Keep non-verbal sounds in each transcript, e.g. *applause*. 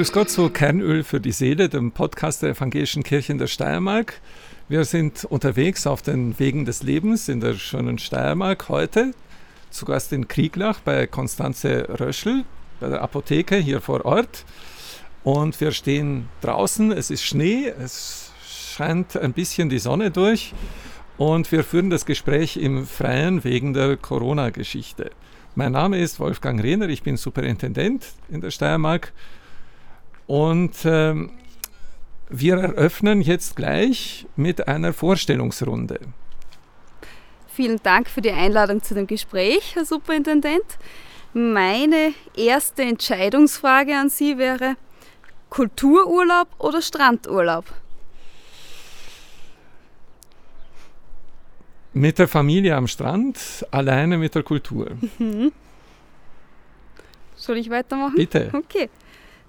Grüß Gott zu Kernöl für die Seele, dem Podcast der Evangelischen Kirche in der Steiermark. Wir sind unterwegs auf den Wegen des Lebens in der schönen Steiermark heute. Zu Gast in Krieglach bei Konstanze Röschel, bei der Apotheke hier vor Ort. Und wir stehen draußen, es ist Schnee, es scheint ein bisschen die Sonne durch. Und wir führen das Gespräch im Freien wegen der Corona-Geschichte. Mein Name ist Wolfgang Rehner, ich bin Superintendent in der Steiermark und ähm, wir eröffnen jetzt gleich mit einer Vorstellungsrunde. Vielen Dank für die Einladung zu dem Gespräch, Herr Superintendent. Meine erste Entscheidungsfrage an Sie wäre Kultururlaub oder Strandurlaub? Mit der Familie am Strand, alleine mit der Kultur. Mhm. Soll ich weitermachen? Bitte. Okay.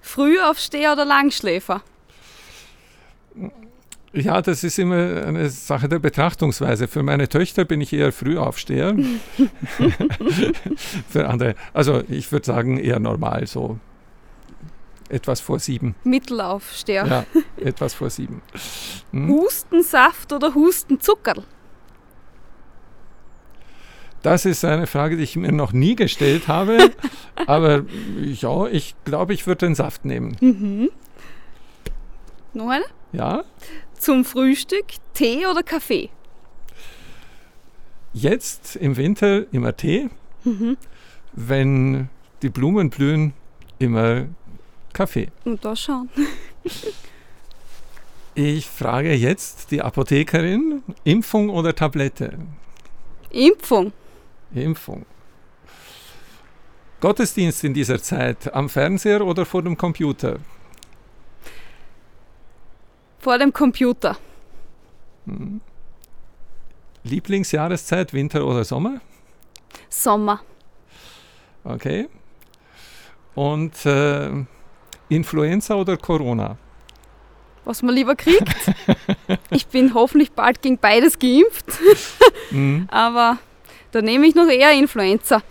Frühaufsteher oder Langschläfer? Ja, das ist immer eine Sache der Betrachtungsweise. Für meine Töchter bin ich eher Frühaufsteher. *laughs* *laughs* Für andere, also ich würde sagen eher normal, so etwas vor sieben. Mittelaufsteher. Ja, etwas vor sieben. Hm? Hustensaft oder Hustenzuckerl? Das ist eine Frage, die ich mir noch nie gestellt habe. *laughs* aber ja, ich glaube, ich würde den Saft nehmen. Mhm. Noch eine? Ja. Zum Frühstück Tee oder Kaffee? Jetzt im Winter immer Tee. Mhm. Wenn die Blumen blühen, immer Kaffee. Und da schauen. *laughs* ich frage jetzt die Apothekerin, Impfung oder Tablette? Impfung. Impfung. Gottesdienst in dieser Zeit am Fernseher oder vor dem Computer? Vor dem Computer. Hm. Lieblingsjahreszeit, Winter oder Sommer? Sommer. Okay. Und äh, Influenza oder Corona? Was man lieber kriegt. *laughs* ich bin hoffentlich bald gegen beides geimpft. mhm. *laughs* Aber da nehme ich noch eher Influenza.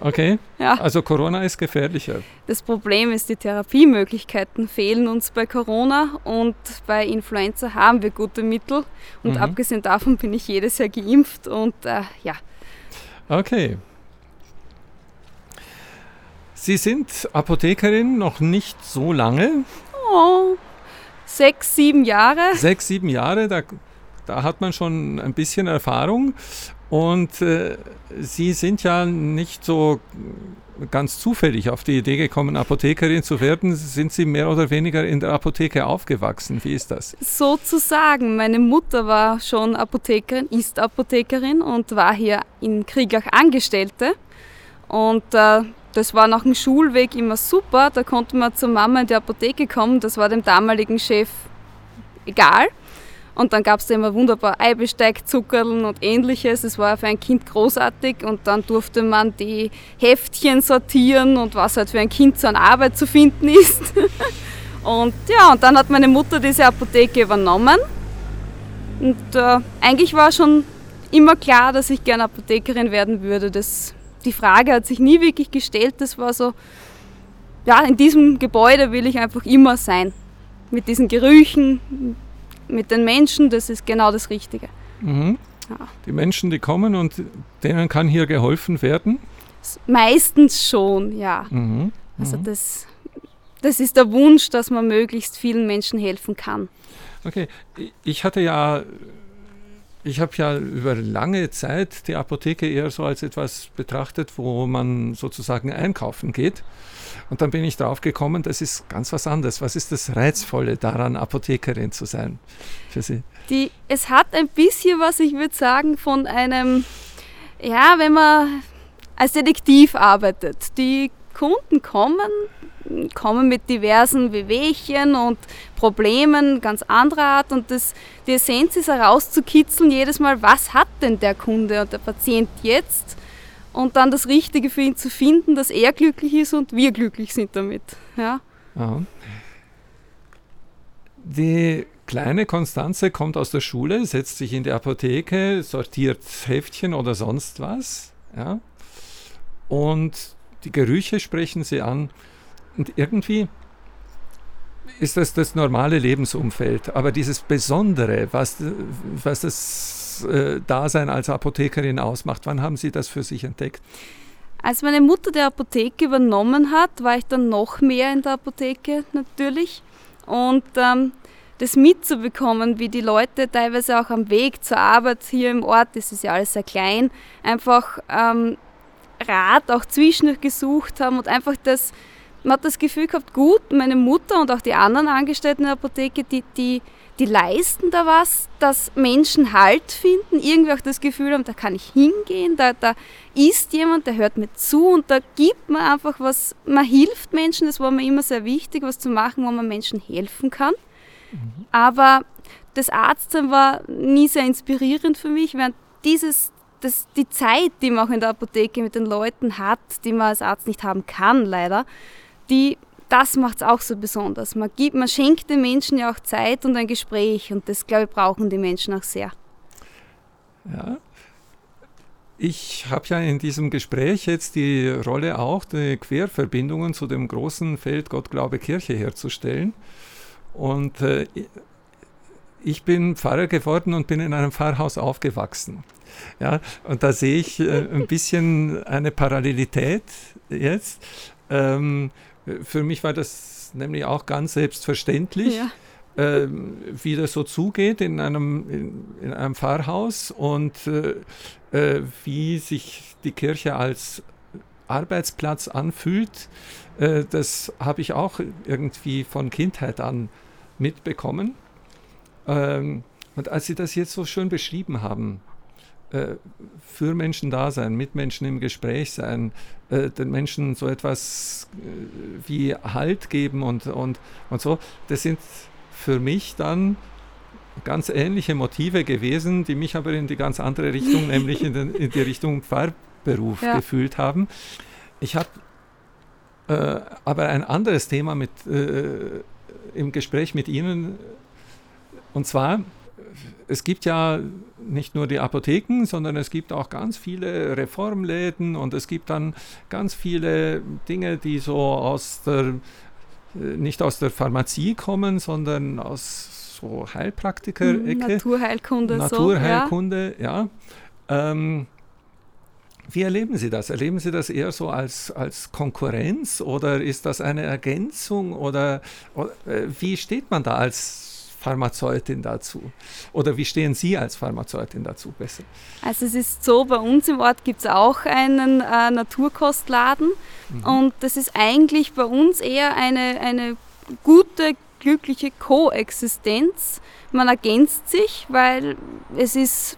Okay. *laughs* Ja. Also Corona ist gefährlicher. Das Problem ist, die Therapiemöglichkeiten fehlen uns bei Corona und bei Influenza haben wir gute Mittel. Und mhm. abgesehen davon bin ich jedes Jahr geimpft und äh, ja. Okay. Sie sind Apothekerin noch nicht so lange. Oh, sechs, sieben Jahre. Sechs, sieben Jahre, da, da hat man schon ein bisschen Erfahrung. Und äh, Sie sind ja nicht so ganz zufällig auf die Idee gekommen, Apothekerin zu werden. Sind Sie mehr oder weniger in der Apotheke aufgewachsen? Wie ist das? Sozusagen. Meine Mutter war schon Apothekerin, ist Apothekerin und war hier in Kriegach Angestellte. Und äh, das war nach dem Schulweg immer super. Da konnte man zur Mama in die Apotheke kommen. Das war dem damaligen Chef egal. Und dann gab es da immer wunderbar Eibesteig, Zuckerln und ähnliches. Es war für ein Kind großartig und dann durfte man die Heftchen sortieren und was halt für ein Kind so an Arbeit zu finden ist. *laughs* und ja, und dann hat meine Mutter diese Apotheke übernommen. Und äh, eigentlich war schon immer klar, dass ich gerne Apothekerin werden würde. Das, die Frage hat sich nie wirklich gestellt. Das war so, ja, in diesem Gebäude will ich einfach immer sein. Mit diesen Gerüchen, mit den Menschen, das ist genau das Richtige. Mhm. Ja. Die Menschen, die kommen und denen kann hier geholfen werden? Meistens schon, ja. Mhm. Also mhm. das, das ist der Wunsch, dass man möglichst vielen Menschen helfen kann. Okay, ich hatte ja, ich habe ja über lange Zeit die Apotheke eher so als etwas betrachtet, wo man sozusagen einkaufen geht. Und dann bin ich drauf gekommen, das ist ganz was anderes. Was ist das Reizvolle daran, Apothekerin zu sein für Sie? Die, es hat ein bisschen was, ich würde sagen, von einem, ja, wenn man als Detektiv arbeitet. Die Kunden kommen, kommen mit diversen Wehwehchen und Problemen ganz anderer Art und das, die Essenz ist herauszukitzeln jedes Mal, was hat denn der Kunde und der Patient jetzt und dann das Richtige für ihn zu finden, dass er glücklich ist und wir glücklich sind damit. Ja. Die kleine Konstanze kommt aus der Schule, setzt sich in die Apotheke, sortiert Heftchen oder sonst was. Ja? Und die Gerüche sprechen sie an. Und irgendwie ist das das normale Lebensumfeld. Aber dieses Besondere, was, was das äh, Dasein als Apothekerin ausmacht, wann haben Sie das für sich entdeckt? Als meine Mutter die Apotheke übernommen hat, war ich dann noch mehr in der Apotheke natürlich. Und ähm, das mitzubekommen, wie die Leute teilweise auch am Weg zur Arbeit hier im Ort, das ist ja alles sehr klein, einfach ähm, Rat auch zwischendurch gesucht haben und einfach das, man hat das Gefühl gehabt, gut, meine Mutter und auch die anderen Angestellten in der Apotheke, die, die, die leisten da was, dass Menschen Halt finden, irgendwie auch das Gefühl haben, da kann ich hingehen, da, da ist jemand, der hört mir zu und da gibt man einfach was, man hilft Menschen, das war mir immer sehr wichtig, was zu machen, wo man Menschen helfen kann. Mhm. Aber das Arztsein war nie sehr inspirierend für mich, während dieses, das, die Zeit, die man auch in der Apotheke mit den Leuten hat, die man als Arzt nicht haben kann, leider, die, das macht es auch so besonders. Man, gibt, man schenkt den Menschen ja auch Zeit und ein Gespräch und das, glaube ich, brauchen die Menschen auch sehr. Ja. Ich habe ja in diesem Gespräch jetzt die Rolle auch, die Querverbindungen zu dem großen Feld Gott, Glaube, Kirche herzustellen. Und äh, ich bin Pfarrer geworden und bin in einem Pfarrhaus aufgewachsen. Ja, und da sehe ich äh, ein bisschen eine Parallelität jetzt. Ähm, für mich war das nämlich auch ganz selbstverständlich, ja. ähm, wie das so zugeht in einem, in, in einem Pfarrhaus und äh, äh wie sich die Kirche als Arbeitsplatz anfühlt. Äh, das habe ich auch irgendwie von Kindheit an mitbekommen. Ähm, und als Sie das jetzt so schön beschrieben haben, äh, für Menschen da sein, mit Menschen im Gespräch sein, äh, den Menschen so etwas äh, wie Halt geben und, und, und so, das sind für mich dann ganz ähnliche Motive gewesen, die mich aber in die ganz andere Richtung, *laughs* nämlich in, den, in, die Richtung Pfarrberuf ja. gefühlt haben. Ich habe äh, aber ein anderes Thema mit äh, im Gespräch mit Ihnen. Und zwar, es gibt ja nicht nur die Apotheken, sondern es gibt auch ganz viele Reformläden und es gibt dann ganz viele Dinge, die so aus der, nicht aus der Pharmazie kommen, sondern aus so Heilpraktiker-Ecke. Naturheilkunde. Naturheilkunde, so, ja. ja. Ähm, wie erleben Sie das? Erleben Sie das eher so als, als Konkurrenz oder ist das eine Ergänzung oder, oder äh, wie steht man da als Pharmazeutin dazu? Oder wie stehen Sie als Pharmazeutin dazu besser? Also es ist so, bei uns im Ort gibt es auch einen äh, Naturkostladen mhm. und das ist eigentlich bei uns eher eine, eine gute, glückliche Koexistenz. Man ergänzt sich, weil es ist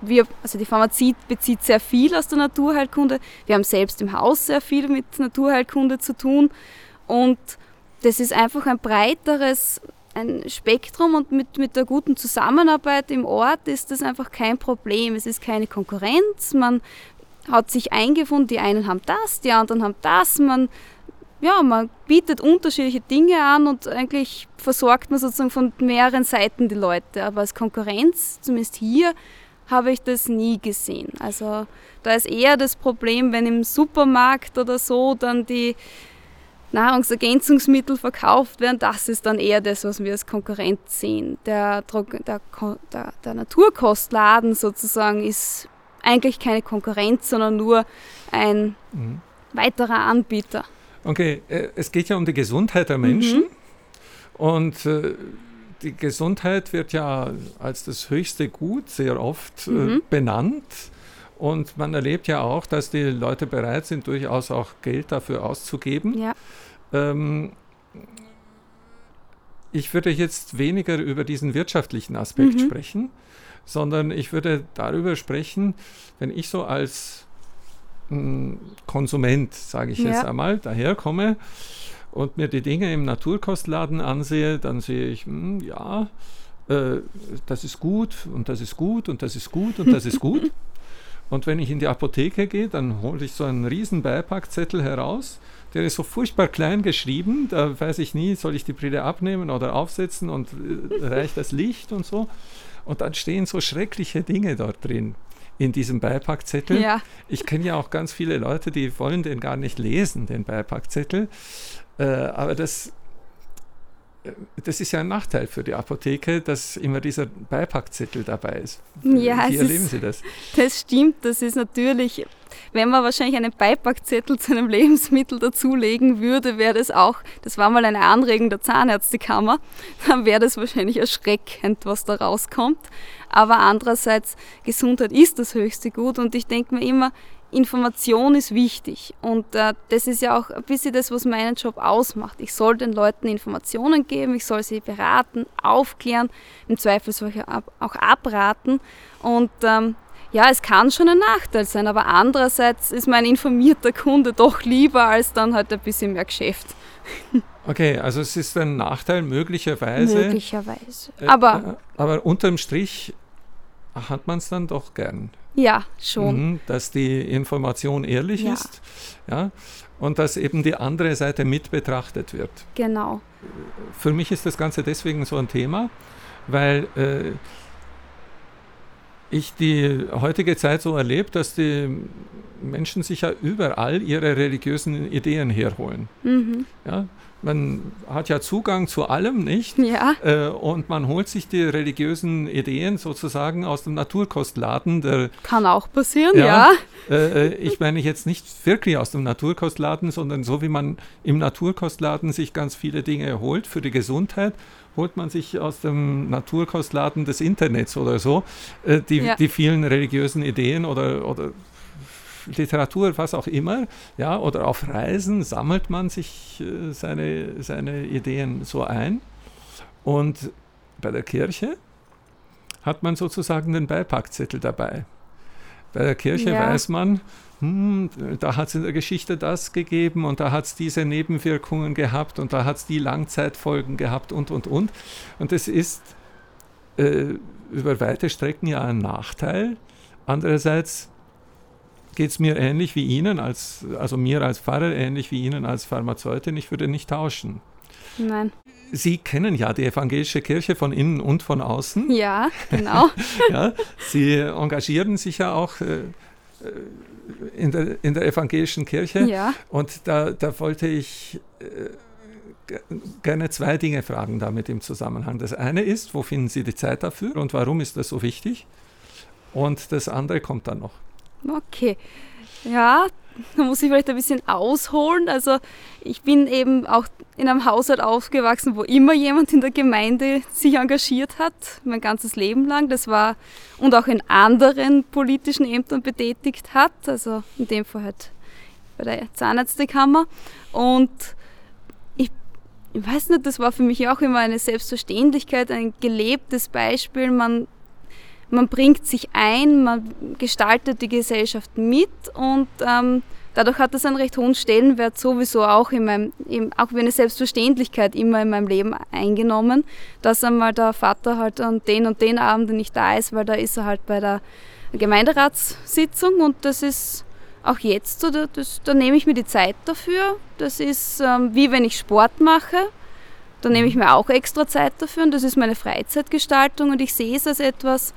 wir, also die Pharmazie bezieht sehr viel aus der Naturheilkunde. Wir haben selbst im Haus sehr viel mit Naturheilkunde zu tun. Und das ist einfach ein breiteres ein Spektrum und mit, mit der guten Zusammenarbeit im Ort ist das einfach kein Problem. Es ist keine Konkurrenz. Man hat sich eingefunden, die einen haben das, die anderen haben das. Man ja, man bietet unterschiedliche Dinge an und eigentlich versorgt man sozusagen von mehreren Seiten die Leute. Aber als Konkurrenz, zumindest hier, habe ich das nie gesehen. Also da ist eher das Problem, wenn im Supermarkt oder so dann die Nahrungsergänzungsmittel verkauft werden, das ist dann eher das, was wir als Konkurrenz sehen. Der, der, der, der Naturkostladen sozusagen ist eigentlich keine Konkurrenz, sondern nur ein mhm. weiterer Anbieter. Okay, äh, es geht ja um die Gesundheit der Menschen. Mhm. Und äh, die Gesundheit wird ja als das höchste Gut sehr oft äh, mhm. benannt. Und man erlebt ja auch, dass die Leute bereit sind, durchaus auch Geld dafür auszugeben. Ja. Ähm, ich würde jetzt weniger über diesen wirtschaftlichen Aspekt mhm. sprechen, sondern ich würde darüber sprechen, wenn ich so als Konsument, sage ich ja. jetzt einmal, daherkomme und mir die Dinge im Naturkostladen ansehe, dann sehe ich, mh, hm, ja, äh, das ist gut und das ist gut und das ist gut und das ist *laughs* gut. Und wenn ich in die Apotheke gehe, dann hole ich so einen riesen Beipackzettel heraus. der ist so furchtbar klein geschrieben, da weiß ich nie, soll ich die Brille abnehmen oder aufsetzen und äh, reicht das Licht und so. Und dann stehen so schreckliche Dinge dort drin in diesem Beipackzettel. Ja. Ich kenne ja auch ganz viele Leute, die wollen den gar nicht lesen, den Beipackzettel. Äh, aber das, das ist ja ein Nachteil für die Apotheke, dass immer dieser Beipackzettel dabei ist. Ja, Wie erleben ist- Sie das? Das stimmt, das ist natürlich, wenn man wahrscheinlich einen Beipackzettel *laughs* zu einem Lebensmittel dazulegen würde, wäre das auch, das war mal eine Anregung der Zahnärztekammer, *laughs* dann wäre das wahrscheinlich erschreckend, was da rauskommt. Aber andererseits, Gesundheit ist das höchste Gut und ich denke mir immer, Information ist wichtig und äh, das ist ja auch ein bisschen das, was meinen Job ausmacht. Ich soll den Leuten Informationen geben, ich soll sie beraten, aufklären, im Zweifelsfall auch abraten und ähm, ja, es kann schon ein Nachteil sein, aber andererseits ist mein informierter Kunde doch lieber als dann halt ein bisschen mehr Geschäft. *laughs* Okay, also es ist ein Nachteil möglicherweise. Möglicherweise. Äh, Aber äh, aber unterm Strich hat man es dann doch gern. ja, schon. Mhm, dass die Information ehrlich Ja. ist ja, und dass eben die andere Seite mit betrachtet wird. Genau. Für mich ist das Ganze deswegen so ein Thema, weil äh, ich die heutige Zeit so erlebe, dass die Menschen sich ja überall ihre religiösen Ideen herholen. Mhm. Ja? Man hat ja Zugang zu allem, nicht? Ja, Äh, und man holt sich die religiösen Ideen sozusagen aus dem Naturkostladen der kann auch passieren, Ja. ja. äh, äh, ich meine jetzt nicht wirklich aus dem Naturkostladen, sondern so wie man im Naturkostladen sich ganz viele Dinge holt für die Gesundheit, holt man sich aus dem Naturkostladen des Internets oder so äh, die, Ja. die vielen religiösen Ideen oder, oder Literatur, was auch immer, ja, oder auf Reisen sammelt man sich äh, seine, seine Ideen so ein. Und bei der Kirche hat man sozusagen den Beipackzettel dabei. Bei der Kirche Ja. weiß man, hm, da hat es in der Geschichte das gegeben und da hat es diese Nebenwirkungen gehabt und da hat es die Langzeitfolgen gehabt und, und, und. Und es ist äh, über weite Strecken ja ein Nachteil. Andererseits geht es mir ähnlich wie Ihnen, als, also mir als Pfarrer ähnlich wie Ihnen als Pharmazeutin. Ich würde nicht tauschen. Nein. Sie kennen ja die evangelische Kirche von innen und von außen. Ja, genau. *laughs* Ja, Sie engagieren sich ja auch äh, äh, in, der, in der evangelischen Kirche. ja. Und da, da wollte ich äh, ge- gerne zwei Dinge fragen damit im Zusammenhang. Das eine ist, wo finden Sie die Zeit dafür und warum ist das so wichtig? Und das andere kommt dann noch. Okay. Ja, da muss ich vielleicht ein bisschen ausholen. Also ich bin eben auch in einem Haushalt aufgewachsen, wo immer jemand in der Gemeinde sich engagiert hat, mein ganzes Leben lang. Das war und auch in anderen politischen Ämtern betätigt hat, also in dem Fall halt bei der Zahnärztekammer. Und ich, weiß nicht, das war für mich auch immer eine Selbstverständlichkeit, ein gelebtes Beispiel. Man man bringt sich ein, man gestaltet die Gesellschaft mit und ähm, dadurch hat das einen recht hohen Stellenwert sowieso auch in meinem, auch wie eine Selbstverständlichkeit immer in meinem Leben eingenommen, dass einmal der Vater halt an den und den Abend nicht da ist, weil da ist er halt bei der Gemeinderatssitzung und das ist auch jetzt so, da, das, da nehme ich mir die Zeit dafür. Das ist ähm, wie wenn ich Sport mache. Da nehme ich mir auch extra Zeit dafür und das ist meine Freizeitgestaltung und ich sehe es als etwas,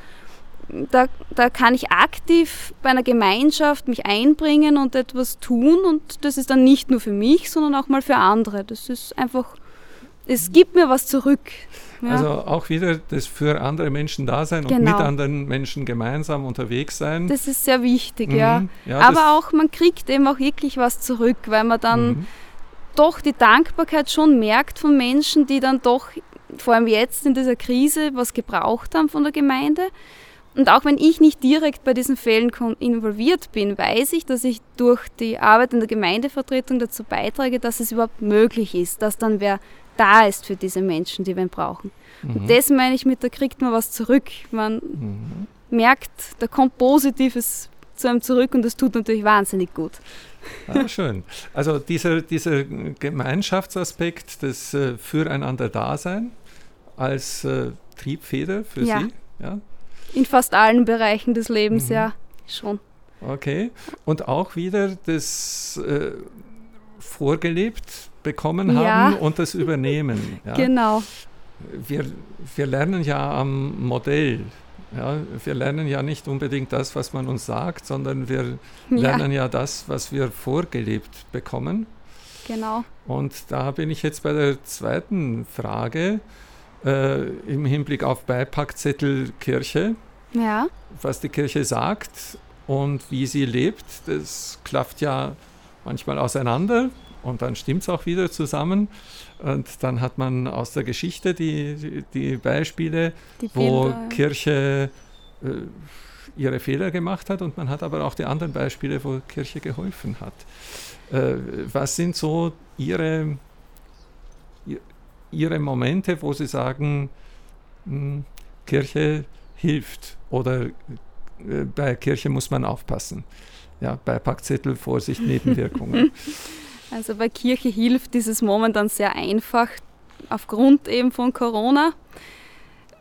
da, da kann ich aktiv bei einer Gemeinschaft mich einbringen und etwas tun und das ist dann nicht nur für mich, sondern auch mal für andere. Das ist einfach, es gibt mir was zurück. Ja. Also auch wieder das für andere Menschen da sein und Genau. mit anderen Menschen gemeinsam unterwegs sein. das ist sehr wichtig, Mhm. ja. Ja, Aber auch, man kriegt eben auch wirklich was zurück, weil man dann Mhm. doch die Dankbarkeit schon merkt von Menschen, die dann doch, vor allem jetzt in dieser Krise, was gebraucht haben von der Gemeinde. Und auch wenn ich nicht direkt bei diesen Fällen involviert bin, weiß ich, dass ich durch die Arbeit in der Gemeindevertretung dazu beitrage, dass es überhaupt möglich ist, dass dann wer da ist für diese Menschen, die wir brauchen. Mhm. Und das meine ich mit, da kriegt man was zurück. Man Mhm. merkt, da kommt Positives zu einem zurück und das tut natürlich wahnsinnig gut. Ah, schön. Also dieser, dieser Gemeinschaftsaspekt des äh, Füreinander-Dasein als äh, Triebfeder für Ja. Sie. Ja, In fast allen Bereichen des Lebens, Mhm. ja, schon. okay. Und auch wieder das äh, vorgelebt bekommen Ja. haben und das übernehmen. *laughs* Ja. Genau. Wir, wir lernen ja am Modell. Ja. Wir lernen ja nicht unbedingt das, was man uns sagt, sondern wir Ja, lernen ja das, was wir vorgelebt bekommen. genau. Und da bin ich jetzt bei der zweiten Frage äh, im Hinblick auf Beipackzettel Kirche. Ja, Was die Kirche sagt und wie sie lebt, das klafft ja manchmal auseinander und dann stimmt es auch wieder zusammen. Und dann hat man aus der Geschichte die, die, Beispiele, die wo. Kirche äh, ihre Fehler gemacht hat und man hat aber auch die anderen Beispiele, wo Kirche geholfen hat. Äh, was sind so Ihre, Ihr- Ihre Momente, wo Sie sagen, mh, Kirche hilft oder äh, bei Kirche muss man aufpassen? Ja, bei Packzettel, Vorsicht, Nebenwirkungen. *laughs* Also bei Kirche hilft dieses momentan sehr einfach aufgrund eben von Corona.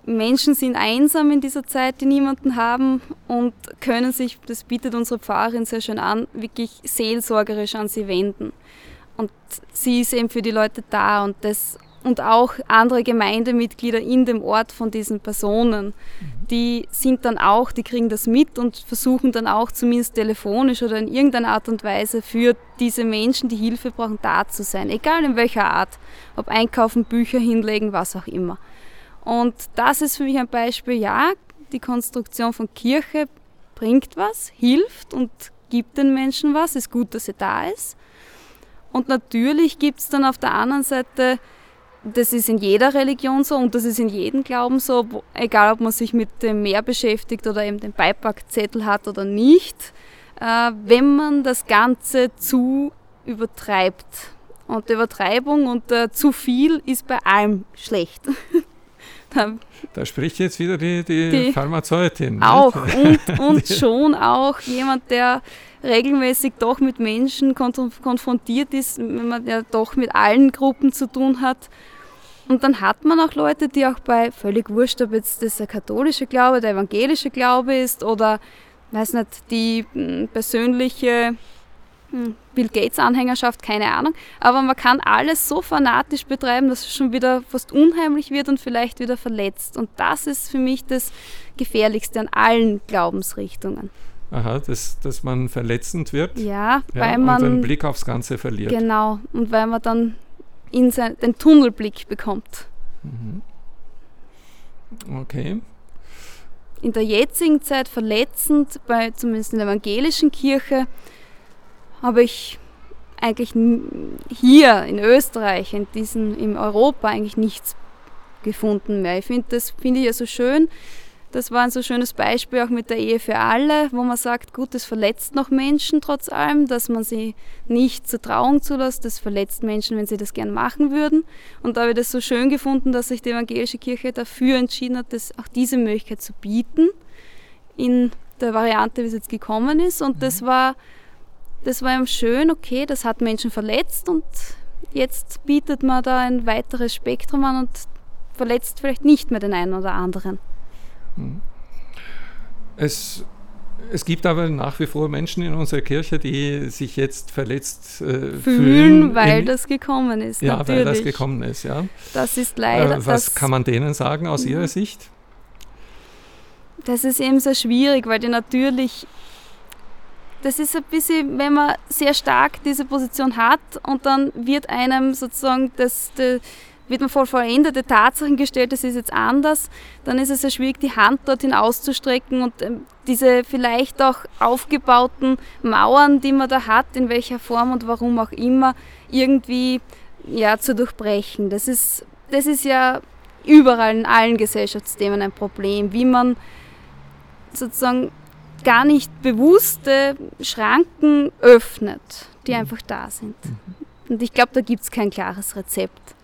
Menschen sind einsam in dieser Zeit, die niemanden haben und können sich, das bietet unsere Pfarrerin sehr schön an, wirklich seelsorgerisch an sie wenden. Und sie ist eben für die Leute da und das und auch andere Gemeindemitglieder in dem Ort von diesen Personen, die sind dann auch, die kriegen das mit und versuchen dann auch zumindest telefonisch oder in irgendeiner Art und Weise für diese Menschen, die Hilfe brauchen, da zu sein, egal in welcher Art, ob einkaufen, Bücher hinlegen, was auch immer. Und das ist für mich ein Beispiel, ja, die Konstruktion von Kirche bringt was, hilft und gibt den Menschen was, ist gut, dass sie da ist. Und natürlich gibt es dann auf der anderen Seite, das ist in jeder Religion so und das ist in jedem Glauben so, wo, egal ob man sich mit dem Meer beschäftigt oder eben den Beipackzettel hat oder nicht, äh, wenn man das Ganze zu übertreibt. Und Übertreibung und äh, zu viel ist bei allem schlecht. *laughs* Da spricht jetzt wieder die, die, Die- Pharmazeutin. auch *laughs* und, und schon auch jemand, der regelmäßig doch mit Menschen konf konfrontiert ist, wenn man ja doch mit allen Gruppen zu tun hat. Und dann hat man auch Leute, die auch bei völlig wurscht, ob jetzt das der katholische Glaube, der evangelische Glaube ist oder, weiß nicht, die mh, persönliche mh, Bill Gates Anhängerschaft, keine Ahnung. Aber man kann alles so fanatisch betreiben, dass es schon wieder fast unheimlich wird und vielleicht wieder verletzt. Und das ist für mich das Gefährlichste an allen Glaubensrichtungen. Aha, dass, dass man verletzend wird Ja, ja, weil und den man Blick aufs Ganze verliert. genau und weil man dann in sein, den Tunnelblick bekommt. Mhm. Okay. In der jetzigen Zeit verletzend, bei zumindest in der evangelischen Kirche, habe ich eigentlich hier in Österreich, in diesen, in Europa eigentlich nichts gefunden mehr. Ich finde das finde ich ja so schön. Das war ein so schönes Beispiel auch mit der Ehe für alle, wo man sagt, gut, das verletzt noch Menschen trotz allem, dass man sie nicht zur Trauung zulässt. Das verletzt Menschen, wenn sie das gern machen würden. Und da habe ich das so schön gefunden, dass sich die evangelische Kirche dafür entschieden hat, das, auch diese Möglichkeit zu bieten in der Variante, wie es jetzt gekommen ist. Und das war, das war eben schön, okay, das hat Menschen verletzt und jetzt bietet man da ein weiteres Spektrum an und verletzt vielleicht nicht mehr den einen oder anderen. Es, es gibt aber nach wie vor Menschen in unserer Kirche, die sich jetzt verletzt äh, fühlen, Fühlen, weil in- das gekommen ist. ja, natürlich. weil das gekommen ist. Ja. Das ist leider. Äh, was das, kann man denen sagen aus Ihrer Sicht? Das ist eben sehr schwierig, weil die natürlich. Das ist ein bisschen, wenn man sehr stark diese Position hat und dann wird einem sozusagen das, de, wird man vor vollendete Tatsachen gestellt, das ist jetzt anders, dann ist es sehr schwierig, die Hand dorthin auszustrecken und ähm, diese vielleicht auch aufgebauten Mauern, die man da hat, in welcher Form und warum auch immer, irgendwie ja, zu durchbrechen. Das ist, das ist ja überall in allen Gesellschaftsthemen ein Problem, wie man sozusagen gar nicht bewusste Schranken öffnet, die einfach da sind. Und ich glaube, da gibt es kein klares Rezept.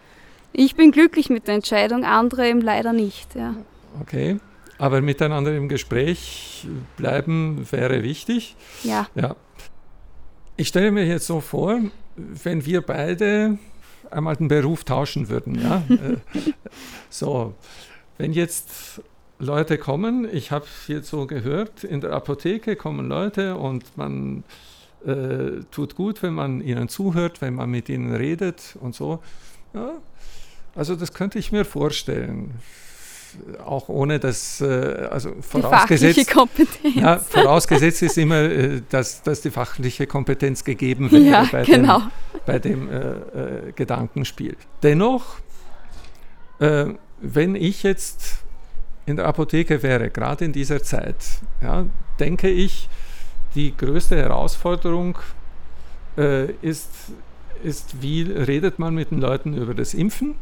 Ich bin glücklich mit der Entscheidung, andere eben leider nicht. Ja. Okay. Aber miteinander im Gespräch bleiben wäre wichtig. ja. Ja. Ich stelle mir jetzt so vor, wenn wir beide einmal den Beruf tauschen würden. Ja? *laughs* Äh, so, wenn jetzt Leute kommen, ich habe jetzt so gehört, in der Apotheke kommen Leute und man äh, tut gut, wenn man ihnen zuhört, wenn man mit ihnen redet und so. Ja, also das könnte ich mir vorstellen. Auch ohne das, äh, also vorausgesetzt, die Kompetenz. Ja, vorausgesetzt ist immer, äh, dass, dass die fachliche Kompetenz gegeben wird ja, bei genau. dem, bei dem äh, äh, Gedankenspiel. Dennoch, äh, wenn ich jetzt in der Apotheke wäre, gerade in dieser Zeit, ja, denke ich, die größte Herausforderung äh, ist, ist, wie redet man mit den Leuten über das Impfen?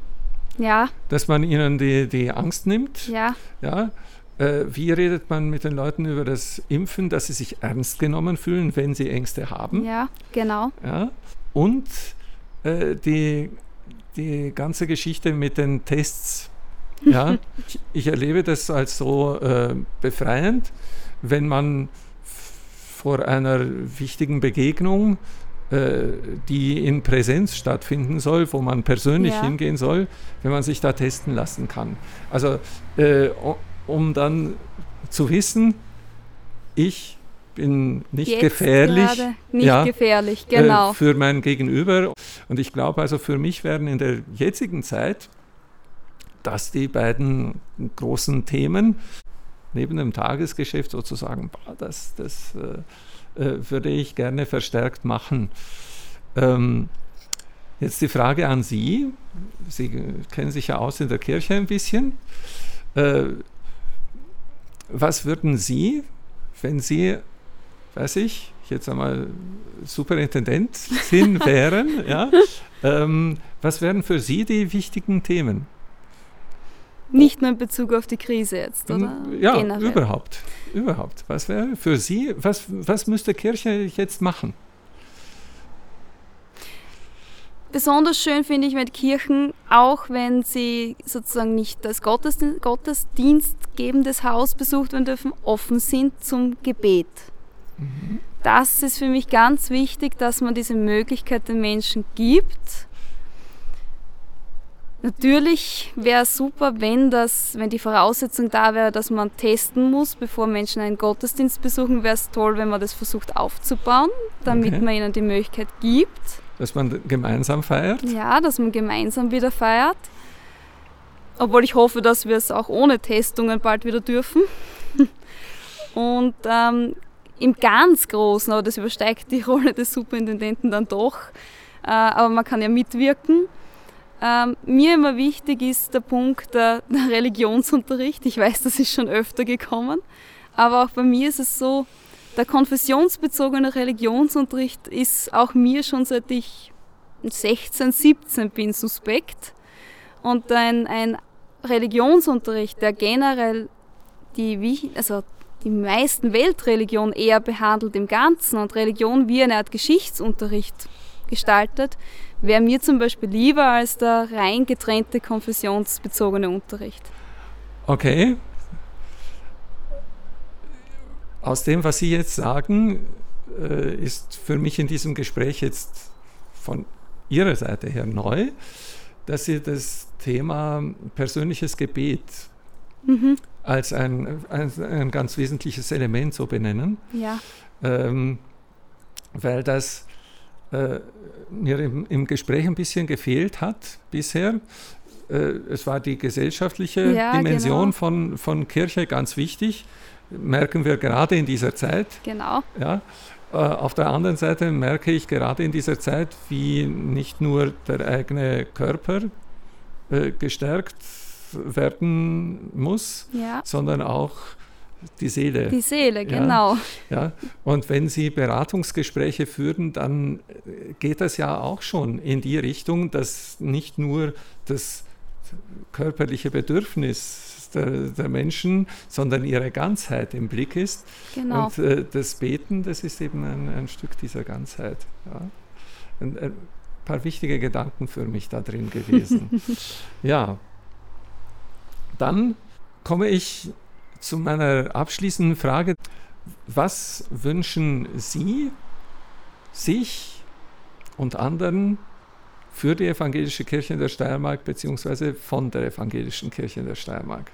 Ja. Dass man ihnen die, die Angst nimmt. Ja. ja? Äh, wie redet man mit den Leuten über das Impfen, dass sie sich ernst genommen fühlen, wenn sie Ängste haben? Ja, genau. Ja? Und äh, die, die ganze Geschichte mit den Tests. *laughs* Ja? ich erlebe das als so äh, befreiend, wenn man vor einer wichtigen Begegnung, die in Präsenz stattfinden soll, wo man persönlich ja. hingehen soll, wenn man sich da testen lassen kann. Also äh, um dann zu wissen, ich bin nicht Jetzt gefährlich. Nicht ja, gefährlich, äh, genau. Äh, für mein Gegenüber. Und ich glaube also, für mich werden in der jetzigen Zeit das die beiden großen Themen neben dem Tagesgeschäft sozusagen, das, das äh, äh, würde ich gerne verstärkt machen. Ähm, jetzt die Frage an Sie. Sie kennen sich ja aus in der Kirche ein bisschen. Äh, was würden Sie, wenn Sie, weiß ich, jetzt einmal Superintendent *laughs* sind, wären, ja, *laughs* ähm, was wären für Sie die wichtigen Themen? Nicht nur in Bezug auf die Krise jetzt, oder? Ja, Generell. überhaupt. Überhaupt. Was wäre für Sie, was, was müsste Kirche jetzt machen? Besonders schön finde ich, wenn Kirchen, auch wenn sie sozusagen nicht als Gottesdienst, Gottesdienstgebendes Haus besucht werden dürfen, offen sind zum Gebet. Mhm. Das ist für mich ganz wichtig, dass man diese Möglichkeit den Menschen gibt Natürlich wäre es super, wenn, das, wenn die Voraussetzung da wäre, dass man testen muss, bevor Menschen einen Gottesdienst besuchen, wäre es toll, wenn man das versucht aufzubauen, damit okay. man ihnen die Möglichkeit gibt. Dass man gemeinsam feiert? Ja, dass man gemeinsam wieder feiert. Obwohl ich hoffe, dass wir es auch ohne Testungen bald wieder dürfen. *laughs* Und ähm, im ganz Großen, aber das übersteigt die *laughs* Rolle des Superintendenten dann doch, äh, aber man kann ja mitwirken ähm, mir immer wichtig ist der Punkt der, der, Religionsunterricht. Ich weiß, das ist schon öfter gekommen, aber auch bei mir ist es so, der konfessionsbezogene Religionsunterricht ist auch mir schon seit ich 16, 17 bin suspekt. Und ein, ein Religionsunterricht, der generell die, also die meisten Weltreligionen eher behandelt im Ganzen und Religion wie eine Art Geschichtsunterricht gestaltet, wäre mir zum Beispiel lieber als der rein getrennte konfessionsbezogene Unterricht. Okay. Aus dem, was Sie jetzt sagen, äh, ist für mich in diesem Gespräch jetzt von Ihrer Seite her neu, dass Sie das Thema persönliches Gebet mhm. als ein, ein, ein, ganz wesentliches Element so benennen. Ja. Ähm, weil das äh, mir im, im, Gespräch ein bisschen gefehlt hat bisher. Äh, es war die gesellschaftliche ja, Dimension genau. von, von Kirche ganz wichtig, merken wir gerade in dieser Zeit. Genau. Ja. Äh, auf der anderen Seite merke ich gerade in dieser Zeit, wie nicht nur der eigene Körper äh, gestärkt werden muss, ja. sondern auch die Seele. Die Seele, genau. Ja, Und wenn Sie Beratungsgespräche führen, dann äh, geht das ja auch schon in die Richtung, dass nicht nur das körperliche Bedürfnis der, der Menschen, sondern ihre Ganzheit im Blick ist. Genau. Und äh, das Beten, das ist eben ein, ein Stück dieser Ganzheit. Ja. Ein, ein paar wichtige Gedanken für mich da drin gewesen. *laughs* ja. Dann komme ich zu meiner abschließenden Frage. Was wünschen Sie sich und anderen für die evangelische Kirche in der Steiermark bzw. von der evangelischen Kirche in der Steiermark?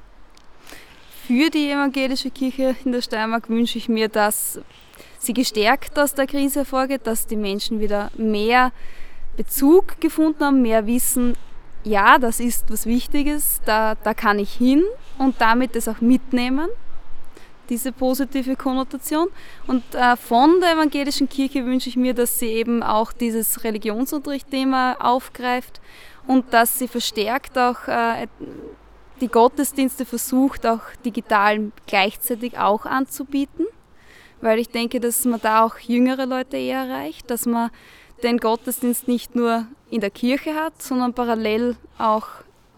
Für die evangelische Kirche in der Steiermark wünsche ich mir, dass sie gestärkt aus der Krise hervorgeht, dass die Menschen wieder mehr Bezug gefunden haben, mehr wissen, ja, das ist was Wichtiges, da, da kann ich hin und damit das auch mitnehmen, diese positive Konnotation. Und äh, von der evangelischen Kirche wünsche ich mir, dass sie eben auch dieses Religionsunterrichtthema aufgreift und dass sie verstärkt auch äh, die Gottesdienste versucht, auch digital gleichzeitig auch anzubieten, weil ich denke, dass man da auch jüngere Leute eher erreicht, dass man den Gottesdienst nicht nur in der Kirche hat, sondern parallel auch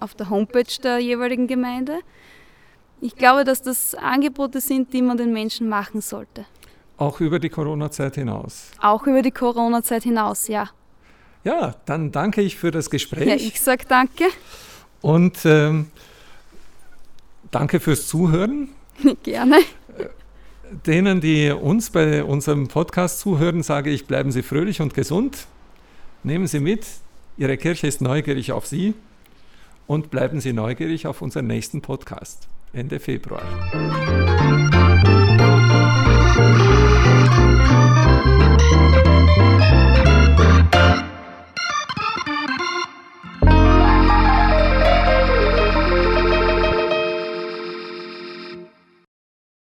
auf der Homepage der jeweiligen Gemeinde. Ich glaube, dass das Angebote sind, die man den Menschen machen sollte. Auch über die Corona-Zeit hinaus. Auch über die Corona-Zeit hinaus, ja. Ja, dann danke ich für das Gespräch. Ja, ich sage danke. Und ähm, danke fürs Zuhören. *laughs* Gerne. Denen, die uns bei unserem Podcast zuhören, sage ich, bleiben Sie fröhlich und gesund. Nehmen Sie mit, Ihre Kirche ist neugierig auf Sie und bleiben Sie neugierig auf unseren nächsten Podcast Ende Februar. Musik